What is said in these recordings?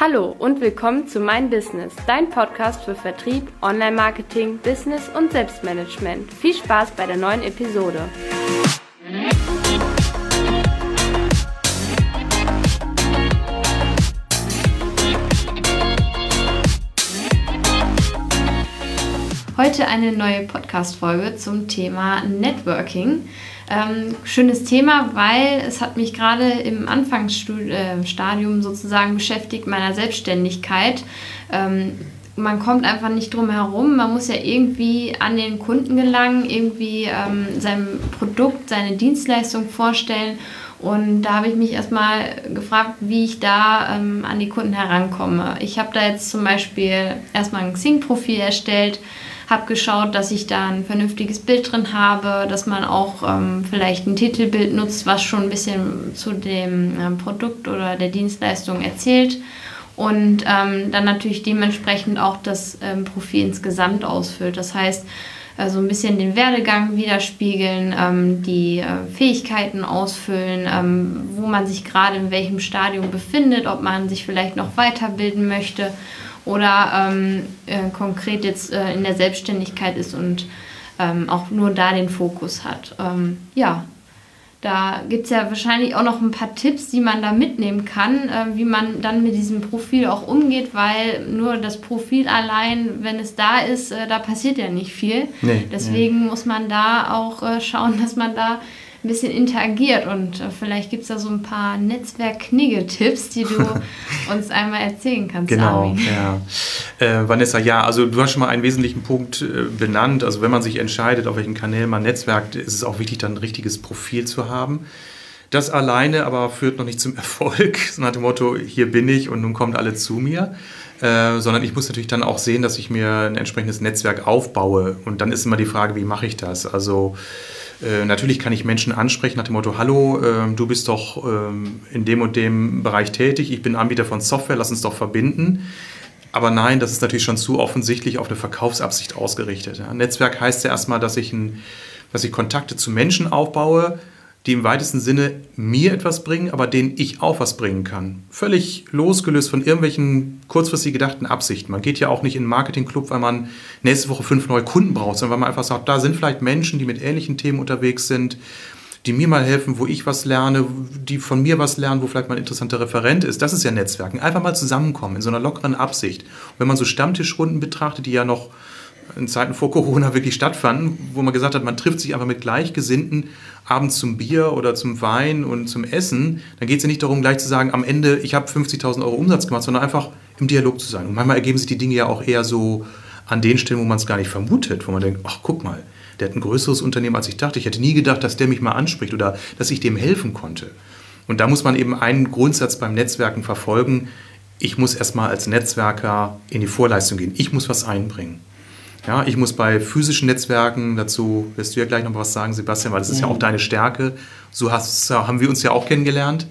Hallo und willkommen zu Mein Business, dein Podcast für Vertrieb, Online-Marketing, Business und Selbstmanagement. Viel Spaß bei der neuen Episode. Heute eine neue Podcast-Folge zum Thema Networking. Ähm, schönes Thema, weil es hat mich gerade im Anfangsstadium äh, sozusagen beschäftigt, meiner Selbstständigkeit. Ähm, man kommt einfach nicht drum herum. Man muss ja irgendwie an den Kunden gelangen, irgendwie ähm, sein Produkt, seine Dienstleistung vorstellen. Und da habe ich mich erstmal gefragt, wie ich da ähm, an die Kunden herankomme. Ich habe da jetzt zum Beispiel erstmal ein Xing-Profil erstellt, habe geschaut, dass ich da ein vernünftiges Bild drin habe, dass man auch ähm, vielleicht ein Titelbild nutzt, was schon ein bisschen zu dem ähm, Produkt oder der Dienstleistung erzählt. Und ähm, dann natürlich dementsprechend auch das ähm, Profil insgesamt ausfüllt. Das heißt, äh, so ein bisschen den Werdegang widerspiegeln, ähm, die äh, Fähigkeiten ausfüllen, ähm, wo man sich gerade in welchem Stadium befindet, ob man sich vielleicht noch weiterbilden möchte oder ähm, äh, konkret jetzt äh, in der Selbstständigkeit ist und ähm, auch nur da den Fokus hat. Ähm, ja, da gibt es ja wahrscheinlich auch noch ein paar Tipps, die man da mitnehmen kann, äh, wie man dann mit diesem Profil auch umgeht, weil nur das Profil allein, wenn es da ist, äh, da passiert ja nicht viel. Nee, Deswegen nee. muss man da auch äh, schauen, dass man da ein bisschen interagiert und äh, vielleicht gibt es da so ein paar Netzwerk-Knigge-Tipps, die du uns einmal erzählen kannst. Genau, Armin. ja. Äh, Vanessa, ja, also du hast schon mal einen wesentlichen Punkt äh, benannt. Also wenn man sich entscheidet, auf welchen Kanälen man netzwerkt, ist es auch wichtig, dann ein richtiges Profil zu haben. Das alleine aber führt noch nicht zum Erfolg, so nach dem Motto, hier bin ich und nun kommt alle zu mir. Äh, sondern ich muss natürlich dann auch sehen, dass ich mir ein entsprechendes Netzwerk aufbaue. Und dann ist immer die Frage, wie mache ich das? Also äh, natürlich kann ich Menschen ansprechen nach dem Motto, hallo, äh, du bist doch ähm, in dem und dem Bereich tätig, ich bin Anbieter von Software, lass uns doch verbinden. Aber nein, das ist natürlich schon zu offensichtlich auf eine Verkaufsabsicht ausgerichtet. Ja. Netzwerk heißt ja erstmal, dass ich, ein, dass ich Kontakte zu Menschen aufbaue, die im weitesten Sinne mir etwas bringen, aber denen ich auch was bringen kann. Völlig losgelöst von irgendwelchen kurzfristig gedachten Absichten. Man geht ja auch nicht in einen Marketingclub, weil man nächste Woche fünf neue Kunden braucht, sondern weil man einfach sagt, da sind vielleicht Menschen, die mit ähnlichen Themen unterwegs sind, die mir mal helfen, wo ich was lerne, die von mir was lernen, wo vielleicht mal ein interessanter Referent ist. Das ist ja Netzwerken. Einfach mal zusammenkommen in so einer lockeren Absicht. Und wenn man so Stammtischrunden betrachtet, die ja noch in Zeiten vor Corona wirklich stattfanden, wo man gesagt hat, man trifft sich einfach mit Gleichgesinnten abends zum Bier oder zum Wein und zum Essen, dann geht es ja nicht darum, gleich zu sagen, am Ende, ich habe 50.000 Euro Umsatz gemacht, sondern einfach im Dialog zu sein. Und manchmal ergeben sich die Dinge ja auch eher so an den Stellen, wo man es gar nicht vermutet, wo man denkt, ach guck mal, der hat ein größeres Unternehmen, als ich dachte. Ich hätte nie gedacht, dass der mich mal anspricht oder dass ich dem helfen konnte. Und da muss man eben einen Grundsatz beim Netzwerken verfolgen. Ich muss erstmal als Netzwerker in die Vorleistung gehen. Ich muss was einbringen. Ja, ich muss bei physischen Netzwerken, dazu wirst du ja gleich noch was sagen, Sebastian, weil das ist ja auch deine Stärke. So hast, haben wir uns ja auch kennengelernt.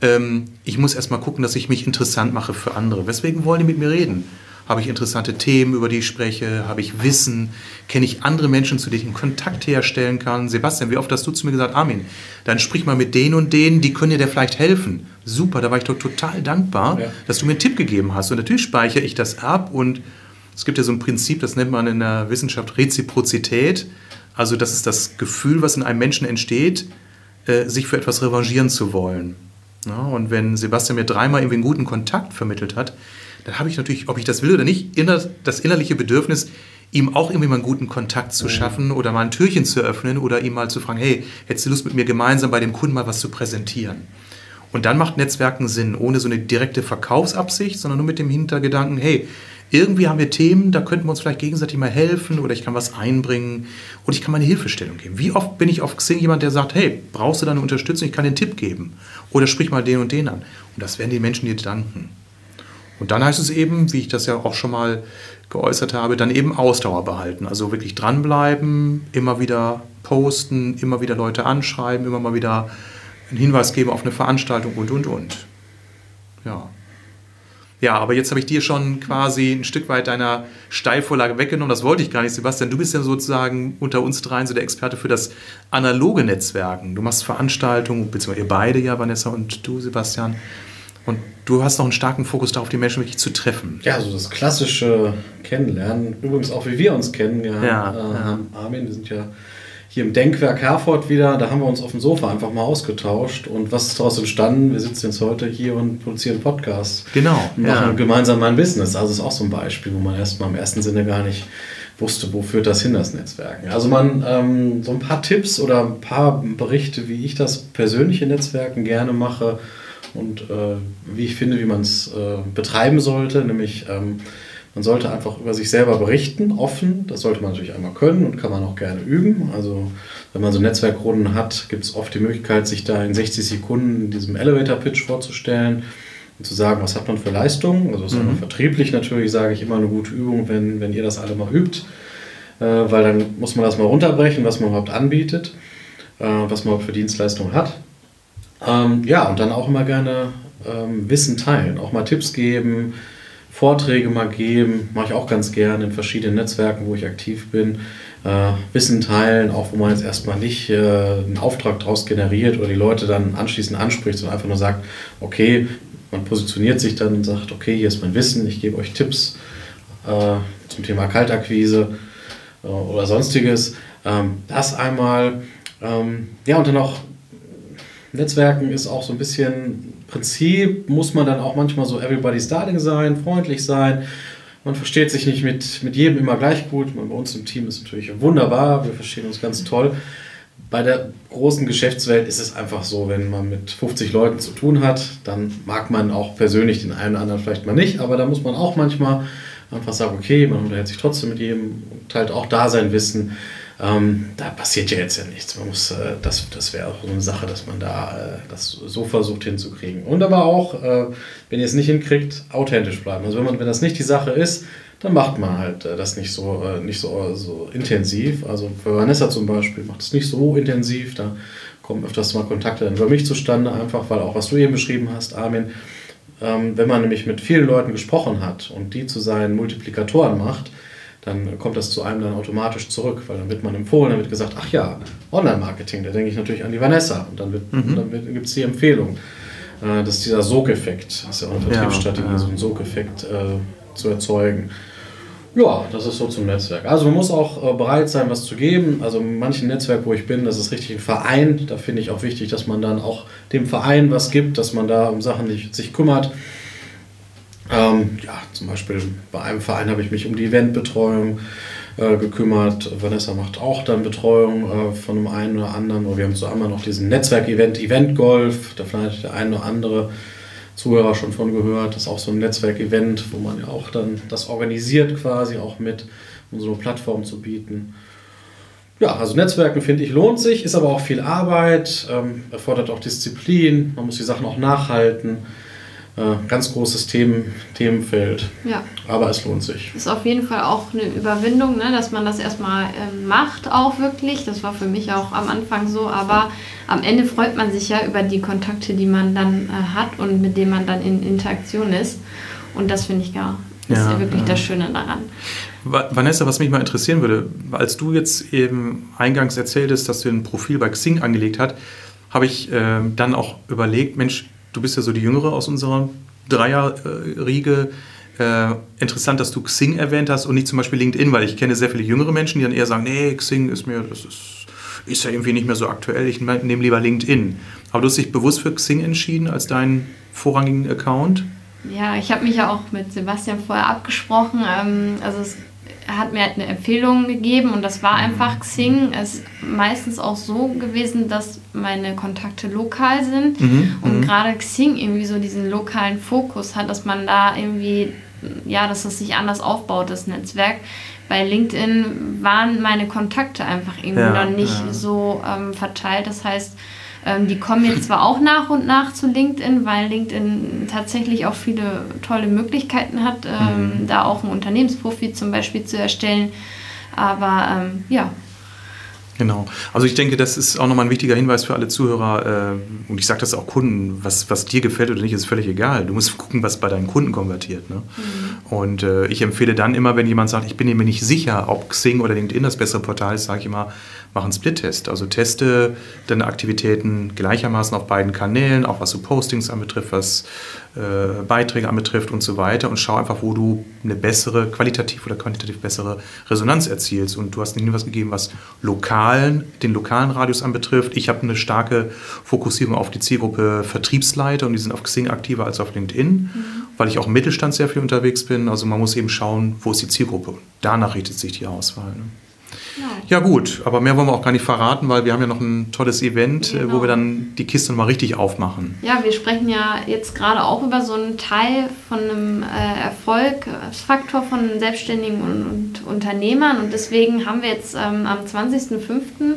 Ähm, ich muss erstmal gucken, dass ich mich interessant mache für andere. Weswegen wollen die mit mir reden? Habe ich interessante Themen, über die ich spreche? Habe ich Wissen? Kenne ich andere Menschen, zu denen ich einen Kontakt herstellen kann? Sebastian, wie oft hast du zu mir gesagt, Armin, dann sprich mal mit denen und denen, die können dir vielleicht helfen. Super, da war ich doch total dankbar, ja. dass du mir einen Tipp gegeben hast. Und natürlich speichere ich das ab und es gibt ja so ein Prinzip, das nennt man in der Wissenschaft Reziprozität. Also das ist das Gefühl, was in einem Menschen entsteht, äh, sich für etwas revanchieren zu wollen. Und wenn Sebastian mir dreimal irgendwie einen guten Kontakt vermittelt hat, dann habe ich natürlich, ob ich das will oder nicht, das innerliche Bedürfnis, ihm auch irgendwie mal einen guten Kontakt zu schaffen oder mal ein Türchen zu öffnen oder ihm mal zu fragen, hey, hättest du Lust mit mir gemeinsam bei dem Kunden mal was zu präsentieren? Und dann macht Netzwerken Sinn, ohne so eine direkte Verkaufsabsicht, sondern nur mit dem Hintergedanken, hey, irgendwie haben wir Themen, da könnten wir uns vielleicht gegenseitig mal helfen oder ich kann was einbringen und ich kann mal eine Hilfestellung geben. Wie oft bin ich auf Xing jemand, der sagt, hey, brauchst du da eine Unterstützung, ich kann dir einen Tipp geben oder sprich mal den und den an. Und das werden die Menschen dir danken. Und dann heißt es eben, wie ich das ja auch schon mal geäußert habe, dann eben Ausdauer behalten. Also wirklich dranbleiben, immer wieder posten, immer wieder Leute anschreiben, immer mal wieder einen Hinweis geben auf eine Veranstaltung und, und, und. Ja. Ja, aber jetzt habe ich dir schon quasi ein Stück weit deiner Steilvorlage weggenommen. Das wollte ich gar nicht, Sebastian. Du bist ja sozusagen unter uns dreien so der Experte für das analoge Netzwerken. Du machst Veranstaltungen, beziehungsweise ihr beide ja, Vanessa und du, Sebastian. Und du hast noch einen starken Fokus darauf, die Menschen wirklich zu treffen. Ja, so das klassische Kennenlernen. Übrigens auch, wie wir uns kennen. Ja, haben, äh, ja. Armin, wir sind ja hier im Denkwerk Herford wieder. Da haben wir uns auf dem Sofa einfach mal ausgetauscht. Und was ist daraus entstanden? Wir sitzen jetzt heute hier und produzieren Podcasts. Genau. Und machen gemeinsam mal ein Business. Also ist auch so ein Beispiel, wo man erstmal im ersten Sinne gar nicht wusste, wo führt das hin, das Netzwerken. Also man, ähm, so ein paar Tipps oder ein paar Berichte, wie ich das persönliche Netzwerken gerne mache und äh, wie ich finde, wie man es äh, betreiben sollte, nämlich ähm, man sollte einfach über sich selber berichten, offen. Das sollte man natürlich einmal können und kann man auch gerne üben. Also wenn man so Netzwerkrunden hat, gibt es oft die Möglichkeit, sich da in 60 Sekunden in diesem Elevator-Pitch vorzustellen und zu sagen, was hat man für Leistungen. Also das ist mhm. vertrieblich natürlich, sage ich, immer eine gute Übung, wenn, wenn ihr das alle mal übt. Äh, weil dann muss man das mal runterbrechen, was man überhaupt anbietet, äh, was man überhaupt für Dienstleistungen hat. Ähm, ja, und dann auch immer gerne ähm, Wissen teilen, auch mal Tipps geben, Vorträge mal geben, mache ich auch ganz gerne in verschiedenen Netzwerken, wo ich aktiv bin. Äh, Wissen teilen, auch wo man jetzt erstmal nicht äh, einen Auftrag daraus generiert oder die Leute dann anschließend anspricht, sondern einfach nur sagt, okay, man positioniert sich dann und sagt, okay, hier ist mein Wissen, ich gebe euch Tipps äh, zum Thema Kaltakquise äh, oder sonstiges. Ähm, das einmal. Ähm, ja, und dann auch Netzwerken ist auch so ein bisschen Prinzip, muss man dann auch manchmal so everybody's darling sein, freundlich sein. Man versteht sich nicht mit, mit jedem immer gleich gut. Bei uns im Team ist natürlich wunderbar, wir verstehen uns ganz toll. Bei der großen Geschäftswelt ist es einfach so, wenn man mit 50 Leuten zu tun hat, dann mag man auch persönlich den einen oder anderen vielleicht mal nicht, aber da muss man auch manchmal einfach sagen, okay, man unterhält sich trotzdem mit jedem, teilt auch da sein Wissen. Ähm, da passiert ja jetzt ja nichts. Man muss, äh, das, das wäre auch so eine Sache, dass man da äh, das so versucht hinzukriegen. Und aber auch, äh, wenn ihr es nicht hinkriegt, authentisch bleiben. Also wenn man, wenn das nicht die Sache ist, dann macht man halt äh, das nicht so, äh, nicht so, so intensiv. Also für Vanessa zum Beispiel macht es nicht so intensiv. Da kommen öfters mal Kontakte dann über mich zustande, einfach weil auch was du eben beschrieben hast, Armin. Ähm, wenn man nämlich mit vielen Leuten gesprochen hat und die zu seinen Multiplikatoren macht, dann kommt das zu einem dann automatisch zurück, weil dann wird man empfohlen, dann wird gesagt, ach ja, Online-Marketing, da denke ich natürlich an die Vanessa und dann, mhm. dann gibt es die Empfehlung. Äh, das ist dieser Sogeffekt, das ist ja auch eine Vertriebsstrategie, ja, ja. so einen Sogeffekt äh, zu erzeugen. Ja, das ist so zum Netzwerk. Also man muss auch äh, bereit sein, was zu geben. Also in manchen Netzwerk, wo ich bin, das ist richtig ein Verein. Da finde ich auch wichtig, dass man dann auch dem Verein was gibt, dass man da um Sachen sich, sich kümmert. Ähm, ja, zum Beispiel bei einem Verein habe ich mich um die Eventbetreuung äh, gekümmert. Vanessa macht auch dann Betreuung äh, von dem einen oder anderen. Oder wir haben zusammen noch diesen Netzwerk-Event, Event Golf. Da vielleicht der eine oder andere Zuhörer schon von gehört. Das ist auch so ein Netzwerk-Event, wo man ja auch dann das organisiert quasi auch mit, um so eine Plattform zu bieten. Ja, also Netzwerken finde ich lohnt sich, ist aber auch viel Arbeit, ähm, erfordert auch Disziplin, man muss die Sachen auch nachhalten. Äh, ganz großes Themen, Themenfeld. Ja. Aber es lohnt sich. Ist auf jeden Fall auch eine Überwindung, ne, dass man das erstmal ähm, macht, auch wirklich. Das war für mich auch am Anfang so, aber am Ende freut man sich ja über die Kontakte, die man dann äh, hat und mit denen man dann in Interaktion ist. Und das finde ich ja, ist ja, wirklich ja. das Schöne daran. Vanessa, was mich mal interessieren würde, als du jetzt eben eingangs erzähltest, dass du ein Profil bei Xing angelegt hast, habe ich äh, dann auch überlegt, Mensch, du bist ja so die Jüngere aus unserer Dreierriege. Äh, interessant, dass du Xing erwähnt hast und nicht zum Beispiel LinkedIn, weil ich kenne sehr viele jüngere Menschen, die dann eher sagen, nee, Xing ist mir, das ist, ist ja irgendwie nicht mehr so aktuell, ich nehme lieber LinkedIn. Aber du hast dich bewusst für Xing entschieden als deinen vorrangigen Account? Ja, ich habe mich ja auch mit Sebastian vorher abgesprochen. Ähm, also es hat mir halt eine Empfehlung gegeben und das war einfach Xing. Es ist meistens auch so gewesen, dass meine Kontakte lokal sind mhm, und mhm. Gerade Xing irgendwie so diesen lokalen Fokus hat, dass man da irgendwie, ja, dass das sich anders aufbaut, das Netzwerk. Bei LinkedIn waren meine Kontakte einfach irgendwie ja, noch nicht ja. so ähm, verteilt. Das heißt, ähm, die kommen jetzt zwar auch nach und nach zu LinkedIn, weil LinkedIn tatsächlich auch viele tolle Möglichkeiten hat, ähm, mhm. da auch ein Unternehmensprofil zum Beispiel zu erstellen. Aber ähm, ja, Genau. Also ich denke, das ist auch nochmal ein wichtiger Hinweis für alle Zuhörer. Äh, und ich sage das auch Kunden, was, was dir gefällt oder nicht, ist völlig egal. Du musst gucken, was bei deinen Kunden konvertiert. Ne? Mhm. Und äh, ich empfehle dann immer, wenn jemand sagt, ich bin mir nicht sicher, ob Xing oder LinkedIn das bessere Portal ist, sage ich immer, mach einen Split-Test. Also teste deine Aktivitäten gleichermaßen auf beiden Kanälen, auch was so Postings anbetrifft, was äh, Beiträge anbetrifft und so weiter und schau einfach, wo du eine bessere, qualitativ oder quantitativ bessere Resonanz erzielst. Und du hast nicht nur was gegeben, was lokalen, den lokalen Radius anbetrifft. Ich habe eine starke Fokussierung auf die Zielgruppe Vertriebsleiter und die sind auf Xing aktiver als auf LinkedIn, mhm. weil ich auch im Mittelstand sehr viel unterwegs bin. Also man muss eben schauen, wo ist die Zielgruppe. Danach richtet sich die Auswahl. Ne? Ja. gut, aber mehr wollen wir auch gar nicht verraten, weil wir haben ja noch ein tolles Event, genau. wo wir dann die Kiste mal richtig aufmachen. Ja, wir sprechen ja jetzt gerade auch über so einen Teil von einem äh, Erfolgsfaktor von Selbstständigen und, und, Unternehmern und deswegen haben wir jetzt ähm, am 20.05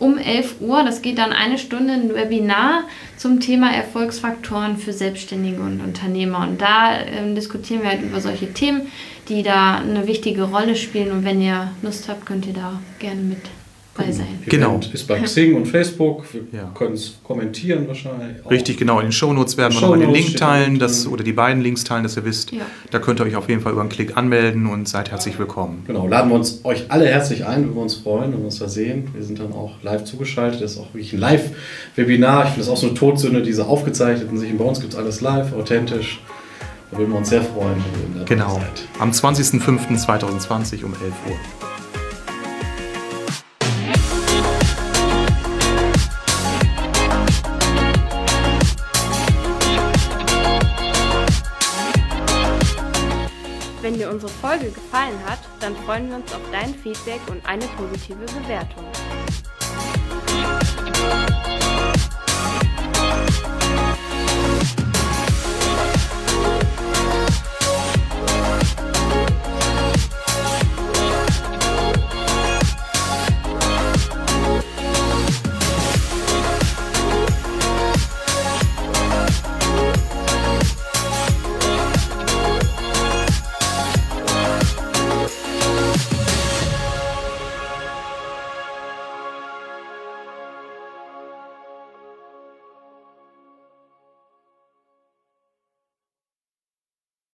um 11 Uhr. Das geht dann eine Stunde ein Webinar zum Thema Erfolgsfaktoren für Selbstständige und Unternehmer. Und da ähm, diskutieren wir halt über solche Themen, die da eine wichtige Rolle spielen. Und wenn ihr Lust habt, könnt ihr da gerne mit bei sein. Genau. Event ist bei Xing und Facebook. Wir ja. können es kommentieren wahrscheinlich. Auch. Richtig, genau. In den Shownotes werden wir nochmal den Link teilen, das, oder die beiden Links teilen, dass ihr wisst. Ja. Da könnt ihr euch auf jeden Fall über einen Klick anmelden und seid herzlich willkommen. Genau, laden wir uns euch alle herzlich ein, wenn wir uns freuen und uns da sehen. Wir sind dann auch live zugeschaltet. Das ist auch wirklich ein Live-Webinar. Ich finde das auch so eine Todsünde, diese aufgezeichneten sich. Bei uns gibt es alles live, authentisch. Da würden wir uns sehr freuen, wenn ihr Genau. Seid. Am 20.05.2020 um 11 Uhr. Wenn dir unsere Folge gefallen hat, dann freuen wir uns auf dein Feedback und eine positive Bewertung.